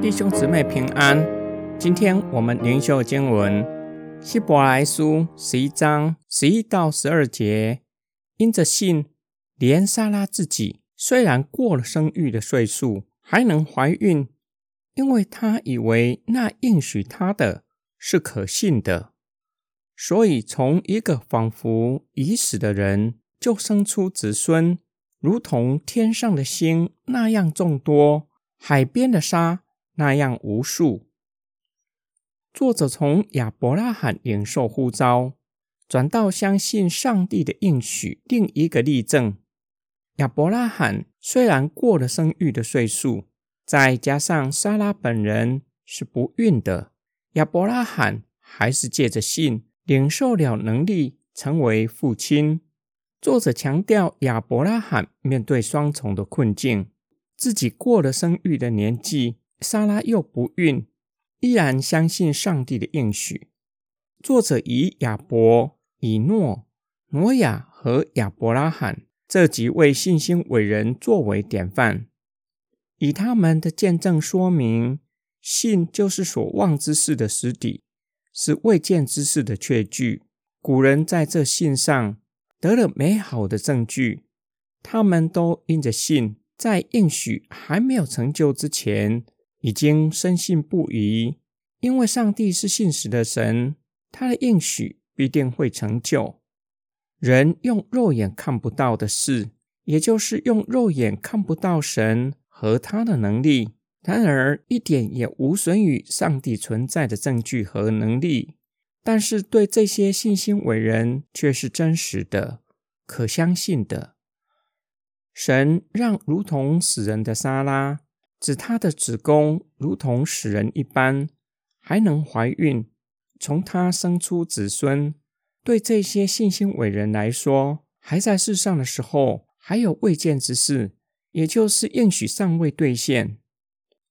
弟兄姊妹平安，今天我们灵修经文希伯来书十一章十一到十二节，因着信，连莎拉自己虽然过了生育的岁数，还能怀孕，因为她以为那应许她的是可信的，所以从一个仿佛已死的人就生出子孙，如同天上的星那样众多，海边的沙。那样无数。作者从亚伯拉罕领受呼召，转到相信上帝的应许，另一个例证。亚伯拉罕虽然过了生育的岁数，再加上莎拉本人是不孕的，亚伯拉罕还是借着信领受了能力，成为父亲。作者强调，亚伯拉罕面对双重的困境，自己过了生育的年纪。莎拉又不孕，依然相信上帝的应许。作者以亚伯、以诺、挪亚和亚伯拉罕这几位信心伟人作为典范，以他们的见证说明，信就是所望之事的实底，是未见之事的确据。古人在这信上得了美好的证据，他们都因着信，在应许还没有成就之前。已经深信不疑，因为上帝是信实的神，他的应许必定会成就。人用肉眼看不到的事，也就是用肉眼看不到神和他的能力，然而一点也无损于上帝存在的证据和能力。但是对这些信心伟人却是真实的、可相信的。神让如同死人的莎拉。指她的子宫如同死人一般，还能怀孕，从她生出子孙。对这些信心伟人来说，还在世上的时候，还有未见之事，也就是应许尚未兑现。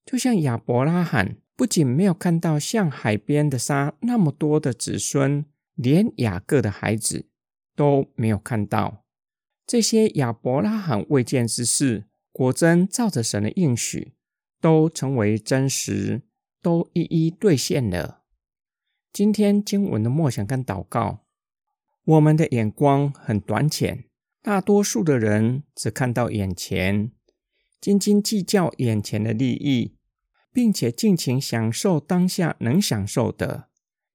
就像亚伯拉罕，不仅没有看到像海边的沙那么多的子孙，连雅各的孩子都没有看到。这些亚伯拉罕未见之事，果真照着神的应许。都成为真实，都一一兑现了。今天经文的默想跟祷告，我们的眼光很短浅，大多数的人只看到眼前，斤斤计较眼前的利益，并且尽情享受当下能享受的。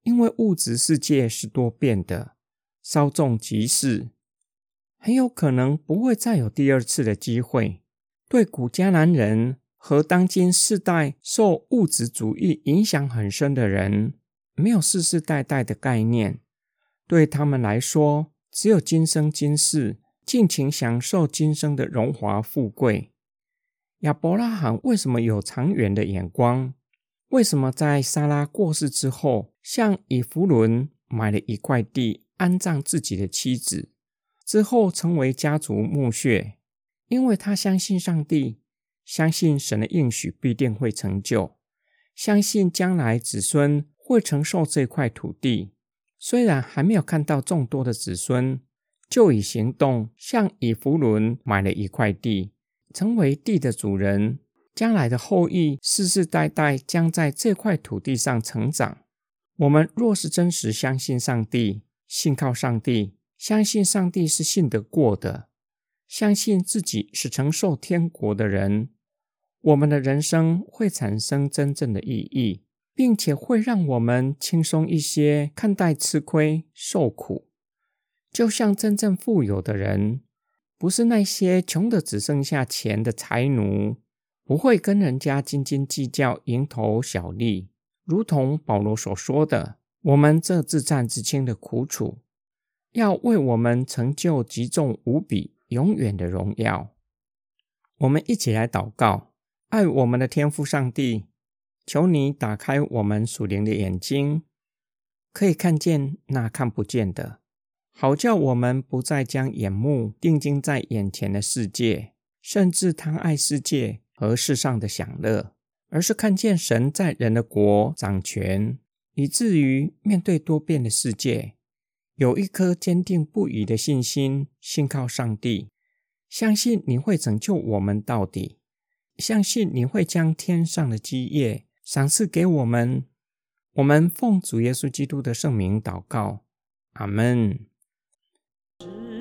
因为物质世界是多变的，稍纵即逝，很有可能不会再有第二次的机会。对古迦南人。和当今世代受物质主义影响很深的人，没有世世代代的概念，对他们来说，只有今生今世，尽情享受今生的荣华富贵。亚伯拉罕为什么有长远的眼光？为什么在莎拉过世之后，向以弗伦买了一块地，安葬自己的妻子，之后成为家族墓穴？因为他相信上帝。相信神的应许必定会成就，相信将来子孙会承受这块土地。虽然还没有看到众多的子孙，就以行动向以弗伦买了一块地，成为地的主人。将来的后裔世世代代将在这块土地上成长。我们若是真实相信上帝，信靠上帝，相信上帝是信得过的。相信自己是承受天国的人，我们的人生会产生真正的意义，并且会让我们轻松一些看待吃亏受苦。就像真正富有的人，不是那些穷的只剩下钱的财奴，不会跟人家斤斤计较、蝇头小利。如同保罗所说的：“我们这自战自清的苦楚，要为我们成就极重无比。”永远的荣耀，我们一起来祷告，爱我们的天父上帝，求你打开我们属灵的眼睛，可以看见那看不见的，好叫我们不再将眼目定睛在眼前的世界，甚至贪爱世界和世上的享乐，而是看见神在人的国掌权，以至于面对多变的世界，有一颗坚定不移的信心，信靠上帝，相信你会拯救我们到底，相信你会将天上的基业赏赐给我们。我们奉主耶稣基督的圣名祷告，阿门。是。